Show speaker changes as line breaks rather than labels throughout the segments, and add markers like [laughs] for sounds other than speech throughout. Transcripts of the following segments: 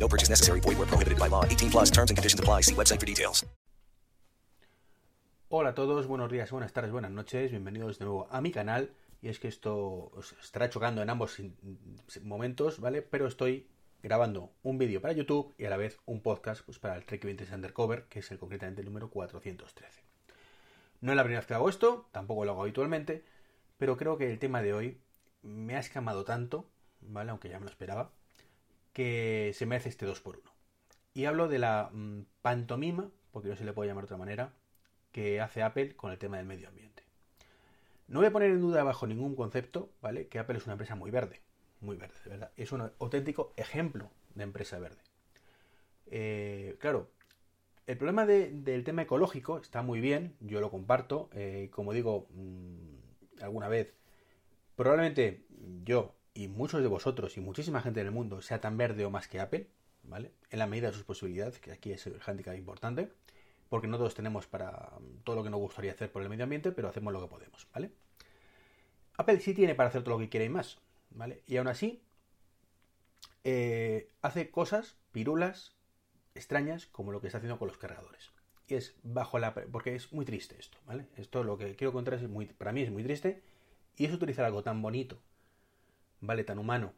No purchase necessary. Void where prohibited by law. 18 plus terms and conditions apply. See website for details.
Hola a todos, buenos días, buenas tardes, buenas noches. Bienvenidos de nuevo a mi canal. Y es que esto os estará chocando en ambos momentos, ¿vale? Pero estoy grabando un vídeo para YouTube y a la vez un podcast pues, para el Trek 20 Undercover, que es el concretamente el número 413. No es la primera vez que hago esto, tampoco lo hago habitualmente, pero creo que el tema de hoy me ha escamado tanto, ¿vale? Aunque ya me lo esperaba, que se merece este 2x1. Y hablo de la mmm, pantomima, porque no se le puede llamar de otra manera, que hace Apple con el tema del medio ambiente. No voy a poner en duda bajo ningún concepto, ¿vale? Que Apple es una empresa muy verde, muy verde, de verdad. Es un auténtico ejemplo de empresa verde. Eh, claro, el problema de, del tema ecológico está muy bien, yo lo comparto. Eh, como digo mmm, alguna vez, probablemente yo y muchos de vosotros y muchísima gente en el mundo sea tan verde o más que Apple, ¿vale? En la medida de sus posibilidades, que aquí es el handicap importante, porque no todos tenemos para todo lo que nos gustaría hacer por el medio ambiente, pero hacemos lo que podemos, ¿vale? Apple sí tiene para hacer todo lo que quiere y más, ¿vale? Y aún así, eh, hace cosas, pirulas, extrañas, como lo que está haciendo con los cargadores. Y es bajo la... porque es muy triste esto, ¿vale? Esto lo que quiero contar es muy... para mí es muy triste, y es utilizar algo tan bonito, ¿vale? Tan humano,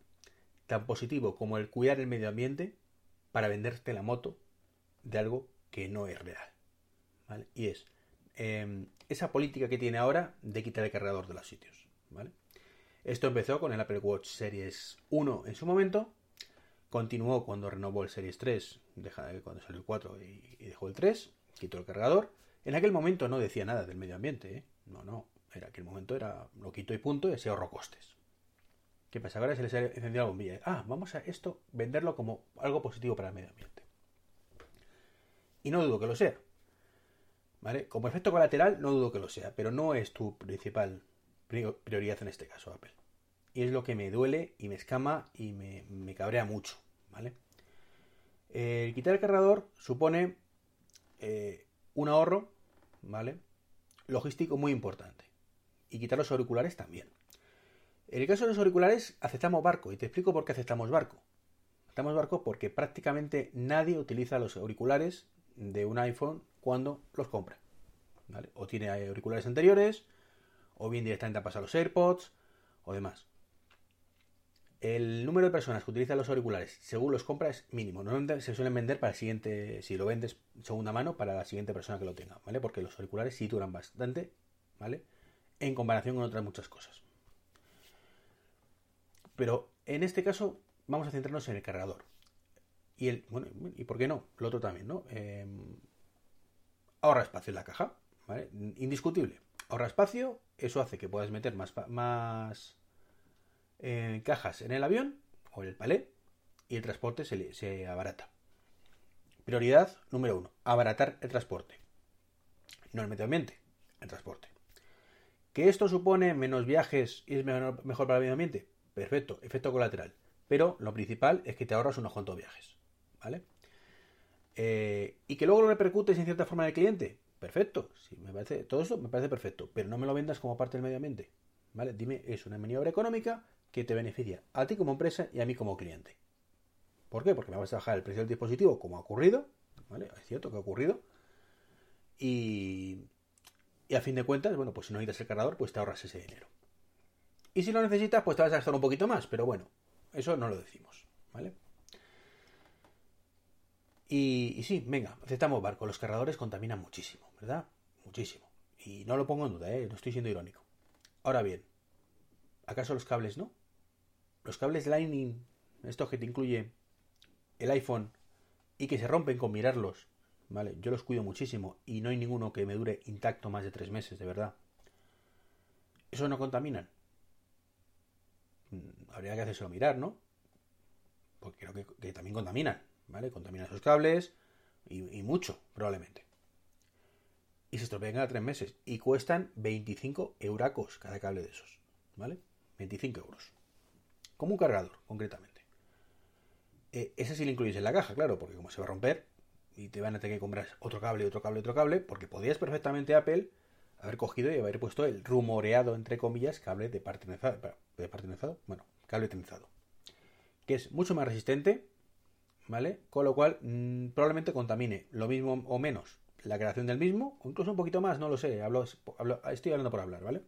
tan positivo como el cuidar el medio ambiente para venderte la moto de algo que no es real, ¿vale? Y es eh, esa política que tiene ahora de quitar el cargador de los sitios, ¿vale? Esto empezó con el Apple Watch Series 1 en su momento, continuó cuando renovó el Series 3, deja, cuando salió el 4 y, dejó el 3, quitó el cargador. En aquel momento no decía nada del medio ambiente, ¿eh? no, no, en aquel momento era lo quito y punto y así ahorro costes. ¿Qué pasa? Ahora se les ha encendido la bombilla. Ah, vamos a esto venderlo como algo positivo para el medio ambiente. Y no dudo que lo sea. ¿Vale? Como efecto colateral, no dudo que lo sea, pero no es tu principal prioridad en este caso, Apple. Y es lo que me duele y me escama y me, me cabrea mucho, ¿vale? El quitar el cargador supone eh, un ahorro, ¿vale? Logístico muy importante. Y quitar los auriculares también. En el caso de los auriculares, aceptamos barco. Y te explico por qué aceptamos barco. Aceptamos barco porque prácticamente nadie utiliza los auriculares de un iPhone cuando los compra. O tiene auriculares anteriores, o bien directamente ha pasado los AirPods, o demás. El número de personas que utilizan los auriculares según los compra es mínimo. Normalmente se suelen vender para el siguiente, si lo vendes segunda mano, para la siguiente persona que lo tenga, ¿vale? Porque los auriculares sí duran bastante, ¿vale? En comparación con otras muchas cosas. Pero en este caso vamos a centrarnos en el cargador. Y el, bueno, ¿y por qué no? Lo otro también, ¿no? Eh, ahorra espacio en la caja, ¿vale? Indiscutible. Ahorra espacio, eso hace que puedas meter más, más eh, cajas en el avión o en el palé y el transporte se, se abarata. Prioridad número uno, abaratar el transporte. No el medio ambiente, el transporte. ¿Que esto supone menos viajes y es mejor para el medio ambiente? Perfecto, efecto colateral. Pero lo principal es que te ahorras unos cuantos viajes. ¿Vale? Eh, y que luego lo repercutes en cierta forma en el cliente. Perfecto. Sí, me parece, todo eso me parece perfecto. Pero no me lo vendas como parte del medio ambiente. ¿Vale? Dime, es una maniobra económica que te beneficia a ti como empresa y a mí como cliente. ¿Por qué? Porque me vas a bajar el precio del dispositivo como ha ocurrido. ¿Vale? Es cierto que ha ocurrido. Y, y a fin de cuentas, bueno, pues si no necesitas el cargador, pues te ahorras ese dinero. Y si lo necesitas, pues te vas a gastar un poquito más, pero bueno, eso no lo decimos, ¿vale? Y, sí, venga, aceptamos barco. Los cargadores contaminan muchísimo, ¿verdad? Muchísimo. Y no lo pongo en duda, ¿eh? No estoy siendo irónico. Ahora bien, ¿acaso los cables no? Los cables Lightning, estos que te incluye el iPhone y que se rompen con mirarlos, ¿vale? Yo los cuido muchísimo y no hay ninguno que me dure intacto más de tres meses, de verdad. ¿Eso no contaminan? Habría que hacérselo mirar, ¿no? Porque creo que, también contaminan, ¿vale? Contaminan esos cables y, mucho, probablemente. y se estropean cada tres meses. Y cuestan 25 euracos cada cable de esos. ¿Vale? 25 euros. Como un cargador, concretamente. Eh, ese sí lo incluyes en la caja, claro, porque como se va a romper y te van a tener que comprar otro cable, otro cable, otro cable, porque podías perfectamente Apple haber cogido y haber puesto el rumoreado, entre comillas, cable de parte trenzado, de parte trenzado, bueno, cable trenzado, que es mucho más resistente, ¿vale? Con lo cual mmm, probablemente contamine lo mismo o menos la creación del mismo, o incluso un poquito más, no lo sé, hablo, hablo, estoy hablando por hablar, ¿vale?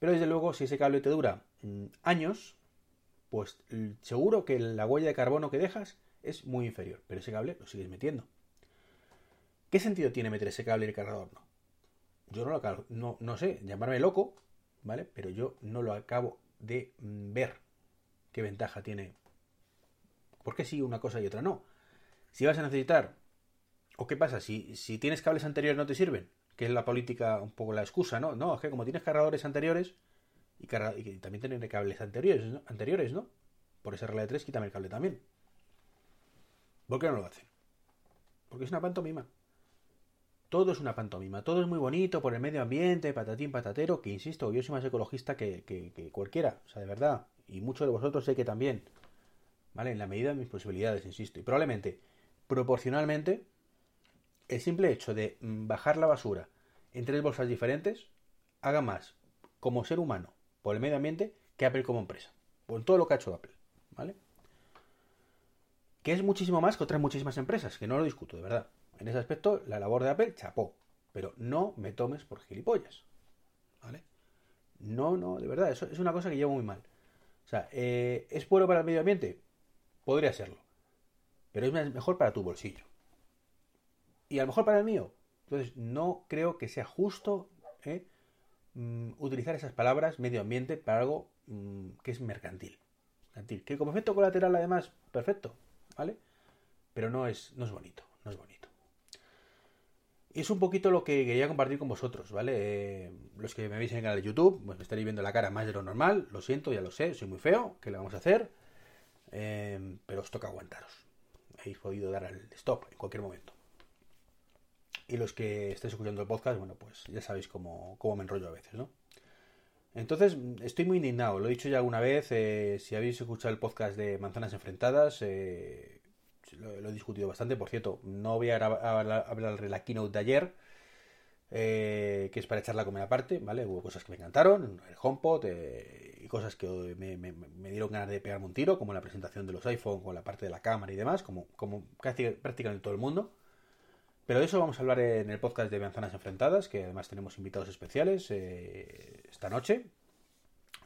Pero desde luego, si ese cable te dura mmm, años, pues seguro que la huella de carbono que dejas es muy inferior, pero ese cable lo sigues metiendo. ¿Qué sentido tiene meter ese cable y el cargador no? Yo no lo acabo, no, no sé, llamarme loco, ¿vale? Pero yo no lo acabo de mm, ver qué ventaja tiene. ¿Por qué sí una cosa y otra no? Si vas a necesitar, ¿o qué pasa? Si, si tienes cables anteriores no te sirven, que es la política, un poco la excusa, ¿no? No, es que como tienes cargadores anteriores y, también tienes cables anteriores ¿no? anteriores, ¿no? Por esa regla de tres, quítame el cable también. ¿Por qué no lo hacen? Porque es una pantomima. Todo es una pantomima, todo es muy bonito por el medio ambiente, patatín, patatero, que insisto, yo soy más ecologista que, cualquiera, o sea, de verdad, y muchos de vosotros sé que también, ¿vale? En la medida de mis posibilidades, insisto, y probablemente, proporcionalmente, el simple hecho de mm, bajar la basura en tres bolsas diferentes haga más como ser humano por el medio ambiente que Apple como empresa, por todo lo que ha hecho Apple, ¿vale? Que es muchísimo más que otras muchísimas empresas, que no lo discuto, de verdad. En ese aspecto, la labor de Apple chapó. Pero no me tomes por gilipollas. ¿Vale? No, no, de verdad, eso es una cosa que llevo muy mal. O sea, eh, ¿es bueno para el medio ambiente? Podría serlo. Pero es mejor para tu bolsillo. Y a lo mejor para el mío. Entonces, no creo que sea justo ¿eh? mm, utilizar esas palabras, medio ambiente, para algo mm, que es mercantil. mercantil. Que como efecto colateral, además, perfecto. ¿Vale? Pero no es, no es bonito. No es bonito es un poquito lo que quería compartir con vosotros, ¿vale? Eh, los que me veis en el canal de YouTube, pues me estaréis viendo la cara más de lo normal, lo siento, ya lo sé, soy muy feo, ¿qué le vamos a hacer? Eh, pero os toca aguantaros. Habéis podido dar al stop en cualquier momento. Y los que estéis escuchando el podcast, bueno, pues ya sabéis cómo, cómo me enrollo a veces, ¿no? Entonces, estoy muy indignado, lo he dicho ya alguna vez, eh, si habéis escuchado el podcast de Manzanas Enfrentadas, eh, lo, he discutido bastante. Por cierto, no voy a hablar de la keynote de ayer, eh, que es para echarla como aparte, ¿vale? Hubo cosas que me encantaron, el HomePod eh, y cosas que me, dieron ganas de pegarme un tiro, como la presentación de los iPhone con la parte de la cámara y demás, como, como casi, prácticamente todo el mundo. Pero de eso vamos a hablar en el podcast de Manzanas Enfrentadas, que además tenemos invitados especiales eh, esta noche.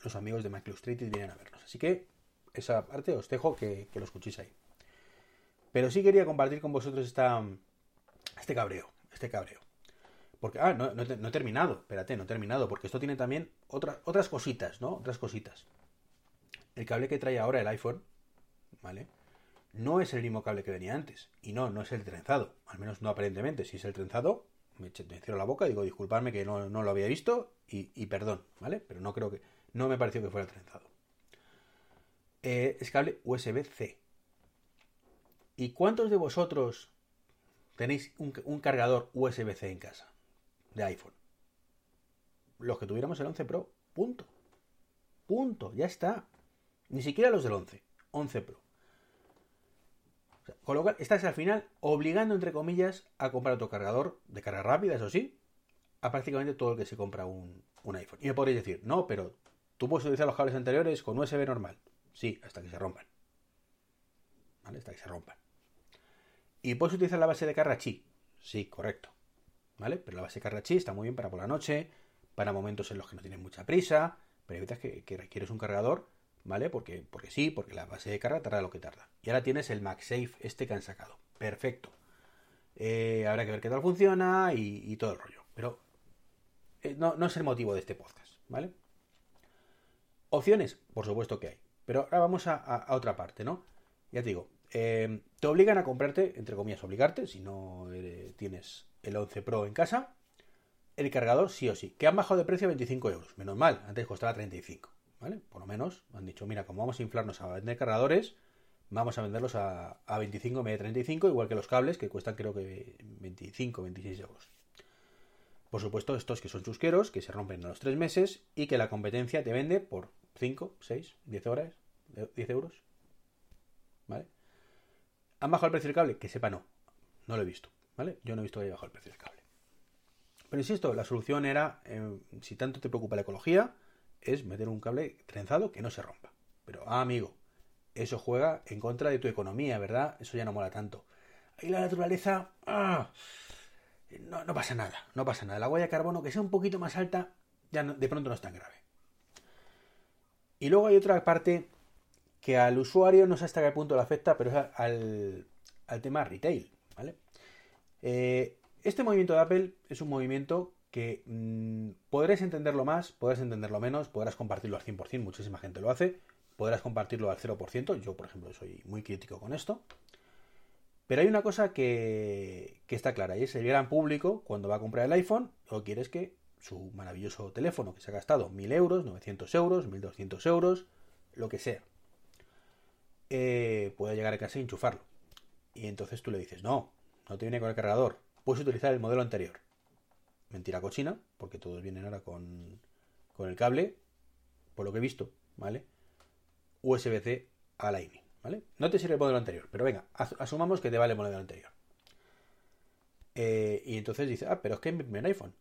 Los amigos de Street vienen a vernos. Así que esa parte os dejo que, que lo escuchéis ahí. Pero sí quería compartir con vosotros este cabreo, este cabreo. Porque, ah, no, no, no, he terminado, espérate, no he terminado, porque esto tiene también otra, otras cositas, ¿no? Otras cositas. El cable que trae ahora el iPhone, ¿vale? No es el mismo cable que venía antes. Y no, no es el trenzado. Al menos no aparentemente. Si es el trenzado, me, me cierro la boca y digo, disculpadme que no, no lo había visto y, y, perdón, ¿vale? Pero no creo que... No me pareció que fuera el trenzado. Eh, es cable USB-C. ¿Y cuántos de vosotros tenéis un, cargador USB-C en casa de iPhone? Los que tuviéramos el 11 Pro. Punto. Punto. Ya está. Ni siquiera los del 11. 11 Pro. O con lo cual, estás al final obligando, entre comillas, a comprar otro cargador de carga rápida, eso sí, a prácticamente todo el que se compra un, un iPhone. Y me podréis decir, no, pero tú puedes utilizar los cables anteriores con USB normal. Sí, hasta que se rompan. ¿Vale? Hasta que se rompan. ¿Y puedes utilizar la base de Carrachi? Sí, correcto. ¿Vale? Pero la base de Carrachi está muy bien para por la noche, para momentos en los que no tienes mucha prisa, pero evitas que, que requieres un cargador, ¿vale? Porque, porque sí, porque la base de carga tarda lo que tarda. Y ahora tienes el MagSafe, este que han sacado. Perfecto. Eh, habrá que ver qué tal funciona y, todo el rollo. Pero eh, no, es el motivo de este podcast, ¿vale? Opciones, por supuesto que hay. Pero ahora vamos a, a otra parte, ¿no? Ya te digo, eh, te obligan a comprarte, entre comillas, obligarte, si no eh, tienes el 11 Pro en casa, el cargador sí o sí, que han bajado de precio a 25 euros. Menos mal, antes costaba 35, ¿vale? Por lo menos han dicho, mira, como vamos a inflarnos a vender cargadores, vamos a venderlos a, a 25 en vez de 35, igual que los cables, que cuestan creo que 25, 26 euros. Por supuesto, estos que son chusqueros, que se rompen a los tres meses y que la competencia te vende por 5, 6, 10 horas, 10 euros. ¿Vale? ¿Han bajado el precio del cable? Que sepa, no. No lo he visto. ¿Vale? Yo no he visto que haya bajado el precio del cable. Pero insisto, la solución era, eh, si tanto te preocupa la ecología, es meter un cable trenzado que no se rompa. Pero, ah, amigo, eso juega en contra de tu economía, ¿verdad? Eso ya no mola tanto. Ahí la naturaleza, ah, no, no, pasa nada, no pasa nada. La huella de carbono, que sea un poquito más alta, ya de pronto no es tan grave. Y luego hay otra parte que al usuario no sé hasta qué punto le afecta, pero es al, al tema retail, ¿vale? Eh, este movimiento de Apple es un movimiento que mmm, podréis entenderlo más, podrás entenderlo menos, podrás compartirlo al 100%, muchísima gente lo hace, podrás compartirlo al 0%, yo por ejemplo soy muy crítico con esto. Pero hay una cosa que, que, está clara y es el gran público cuando va a comprar el iPhone o quieres que su maravilloso teléfono que se ha gastado 1000 euros, 900 euros, 1200 euros, lo que sea, eh, pueda llegar a casa y enchufarlo. Y entonces tú le dices, no, no te viene con el cargador, puedes utilizar el modelo anterior. Mentira cochina, porque todos vienen ahora con, con el cable, por lo que he visto, ¿vale? USB-C a Lightning. ¿vale? No te sirve el modelo anterior, pero venga, asumamos que te vale el modelo anterior. Eh, y entonces dice, ah, pero es que es mi iPhone.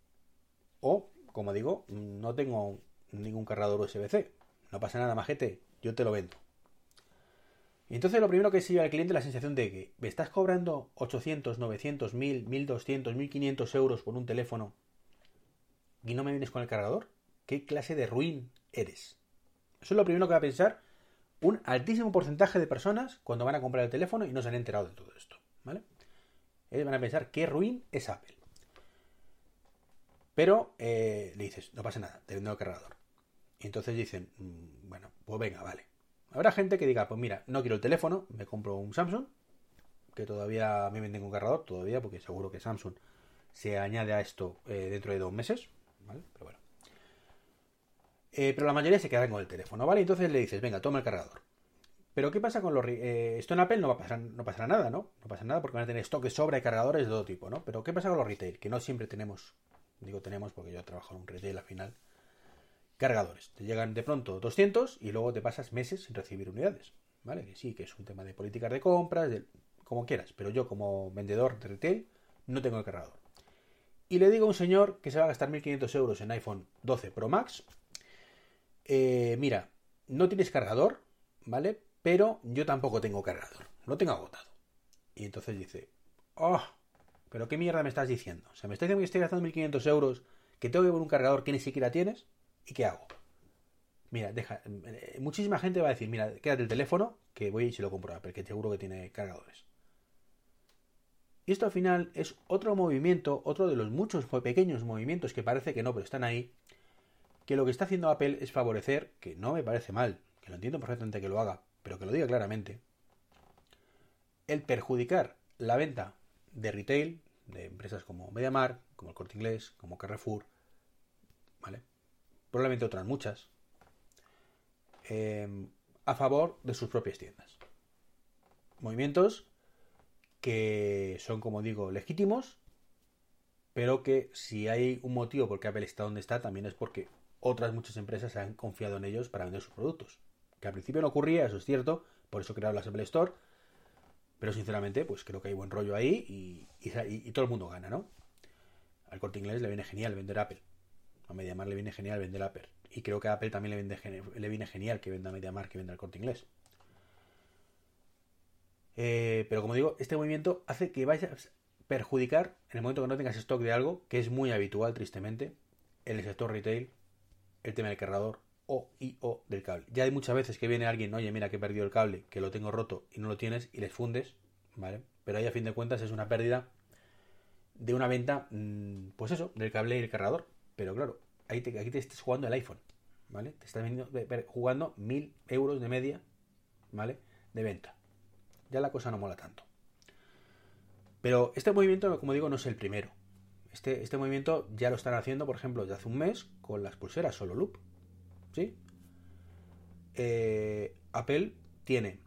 O, como digo, no tengo ningún cargador USB-C. No pasa nada, majete, yo te lo vendo. Y entonces lo primero que se lleva al cliente es la sensación de que me estás cobrando 800, 900, 1000, 1200, 1500 euros por un teléfono y no me vienes con el cargador. ¿Qué clase de ruin eres? Eso es lo primero que va a pensar un altísimo porcentaje de personas cuando van a comprar el teléfono y no se han enterado de todo esto. ¿Vale? Ellos van a pensar qué ruin es Apple. Pero eh, le dices, no pasa nada, te vendo el cargador. Y entonces dicen, mmm, bueno, pues venga, vale. Habrá gente que diga, pues mira, no quiero el teléfono, me compro un Samsung, que todavía me venden un cargador, todavía, porque seguro que Samsung se añade a esto eh, dentro de dos meses, ¿vale? Pero bueno. Eh, pero la mayoría se quedan con el teléfono, ¿vale? Entonces le dices, venga, toma el cargador. Pero ¿qué pasa con los... Eh, esto en Apple no va a pasar, no pasará nada, ¿no? No pasa nada porque van a tener stock de sobra de cargadores de todo tipo, ¿no? Pero ¿qué pasa con los retail? Que no siempre tenemos, digo tenemos porque yo trabajo en un retail al final, cargadores. Te llegan de pronto 200 y luego te pasas meses sin recibir unidades, ¿vale? Que sí, que es un tema de políticas de compras, de, como quieras, pero yo como vendedor de retail no tengo el cargador. Y le digo a un señor que se va a gastar 1.500 euros en iPhone 12 Pro Max, eh, mira, no tienes cargador, ¿vale? Pero yo tampoco tengo cargador, lo tengo agotado. Y entonces dice, oh, pero qué mierda me estás diciendo. O sea, me estás diciendo que estoy gastando 1.500 euros, que tengo que poner un cargador que ni siquiera tienes, ¿y qué hago? Mira, deja, eh, muchísima gente va a decir, mira, quédate el teléfono, que voy y se lo compro a porque seguro que tiene cargadores. Y esto al final es otro movimiento, otro de los muchos pequeños movimientos que parece que no, pero están ahí, que lo que está haciendo Apple es favorecer, que no me parece mal, que lo entiendo perfectamente que lo haga, pero que lo diga claramente, el perjudicar la venta de retail de empresas como MediaMarkt, como el Corte Inglés, como Carrefour, ¿vale? Probablemente otras muchas, eh, a favor de sus propias tiendas. Movimientos que son, como digo, legítimos, pero que si hay un motivo por qué Apple está donde está, también es porque otras muchas empresas han confiado en ellos para vender sus productos. Que al principio no ocurría, eso es cierto, por eso crearon la Apple Store, pero sinceramente, pues creo que hay buen rollo ahí y, y, y, todo el mundo gana, ¿no? Al corte inglés le viene genial vender Apple. A MediaMar le viene genial vender Apple. Y creo que a Apple también le, vende, le viene genial que venda MediaMar que venda el corte inglés. Eh, pero como digo, este movimiento hace que vayas a perjudicar en el momento que no tengas stock de algo, que es muy habitual, tristemente, en el sector retail, el tema del cargador o y o del cable. Ya hay muchas veces que viene alguien, oye, mira que he perdido el cable, que lo tengo roto y no lo tienes y les fundes, ¿vale? Pero ahí a fin de cuentas es una pérdida de una venta, mmm, pues eso, del cable y el cargador. Pero claro, ahí te, aquí te estás jugando el iPhone, ¿vale? Te estás jugando mil euros de media, ¿vale? De venta. Ya la cosa no mola tanto. Pero este movimiento, como digo, no es el primero. Este, este movimiento ya lo están haciendo, por ejemplo, desde hace un mes con las pulseras solo loop. ¿Sí? Eh, Apple tiene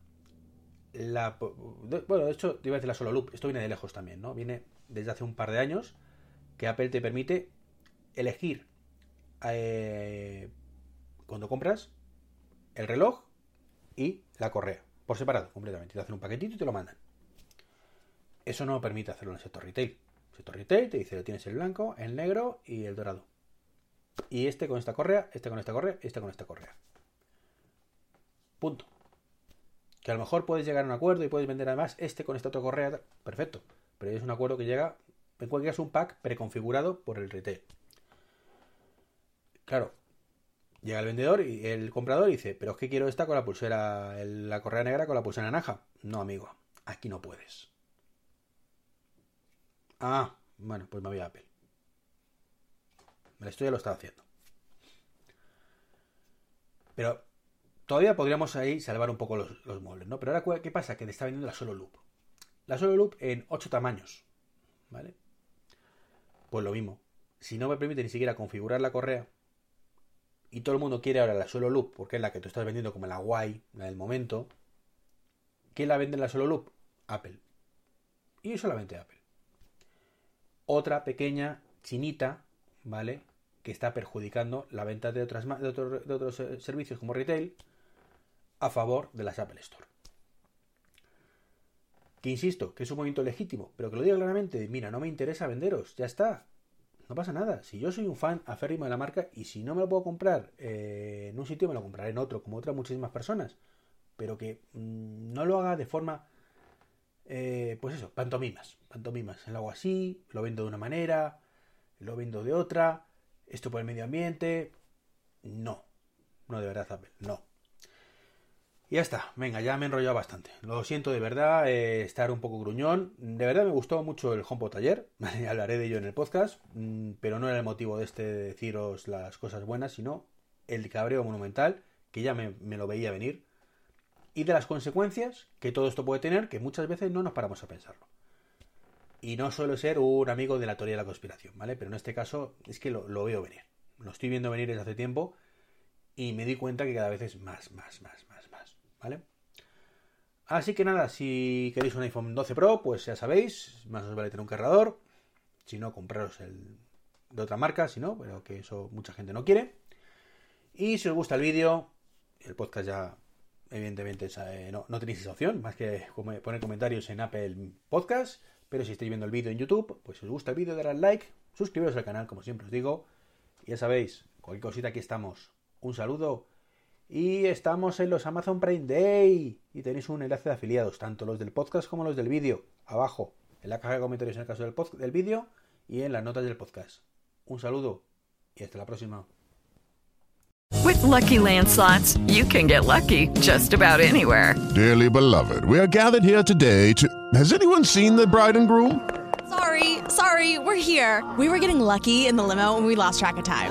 la. Bueno, de hecho, te iba a decir la solo loop. Esto viene de lejos también, ¿no? Viene desde hace un par de años que Apple te permite elegir eh, cuando compras el reloj y la correa, por separado, completamente. Te hacen un paquetito y te lo mandan. Eso no permite hacerlo en el sector retail. El sector retail te dice, tienes el blanco, el negro y el dorado. Y este con esta correa, este con esta correa, este con esta correa. Punto. Que a lo mejor puedes llegar a un acuerdo y puedes vender además este con esta otra correa. Perfecto. Pero es un acuerdo que llega, en cualquier caso, un pack preconfigurado por el retail. Claro, llega el vendedor y el comprador dice, pero es que quiero esta con la pulsera, la correa negra con la pulsera naranja. No, amigo, aquí no puedes. Ah, bueno, pues me voy a Apple. Esto ya lo estaba haciendo. Pero todavía podríamos ahí salvar un poco los, muebles, ¿no? Pero ahora, ¿qué pasa? Que te está vendiendo la solo loop. La solo loop en 8 tamaños, ¿vale? Pues lo mismo. Si no me permite ni siquiera configurar la correa, y todo el mundo quiere ahora la solo loop, porque es la que tú estás vendiendo como la guay, la del momento, ¿quién la vende en la solo loop? Apple. Y solamente Apple. Otra pequeña chinita, ¿vale? Que está perjudicando la venta de, de otros eh, servicios como retail a favor de las Apple Store. Que insisto, que es un movimiento legítimo, pero que lo diga claramente, mira, no me interesa venderos, ya está, no pasa nada. Si yo soy un fan aférrimo de la marca y si no me lo puedo comprar eh, en un sitio, me lo compraré en otro, como otras muchísimas personas. Pero que mm, no lo haga de forma, eh, pues eso, pantomimas. Pantomimas. Lo hago así, lo vendo de una manera, lo vendo de otra, esto por el medio ambiente. No. No, de verdad. No. Y ya está, venga, ya me he enrollado bastante. Lo siento de verdad, eh, estar un poco gruñón. De verdad me gustó mucho el HomePod ayer, [laughs] hablaré de ello en el podcast, mm, pero no era el motivo de este deciros las cosas buenas, sino el cabreo monumental, que ya me, lo veía venir, y de las consecuencias que todo esto puede tener, que muchas veces no nos paramos a pensarlo. Y no suelo ser un amigo de la teoría de la conspiración, ¿vale? Pero en este caso es que lo, veo venir. Lo estoy viendo venir desde hace tiempo y me di cuenta que cada vez es más, más, más, más. ¿Vale? Así que nada, si queréis un iPhone 12 Pro, pues ya sabéis, más os vale tener un cargador. Si no, compraros el de otra marca, si no, pero que eso mucha gente no quiere. Y si os gusta el vídeo, el podcast ya, evidentemente, eh, no, no tenéis esa opción, más que poner comentarios en Apple Podcast. Pero si estáis viendo el vídeo en YouTube, pues si os gusta el vídeo, darle al like, suscribiros al canal, como siempre os digo. Y ya sabéis, cualquier cosita aquí estamos. Un saludo y estamos en los Amazon Prime Day. Y tenéis un enlace de afiliados, tanto los del podcast como los del vídeo, abajo, en la caja de comentarios en el caso del, del vídeo y en las notas del podcast. Un saludo y hasta la próxima.
With lucky landslots, you can get lucky just about anywhere.
Dearly beloved, we are gathered here today to. Has anyone seen the bride and groom?
Sorry, sorry, we're here. We were getting lucky in the limo and we lost track of time.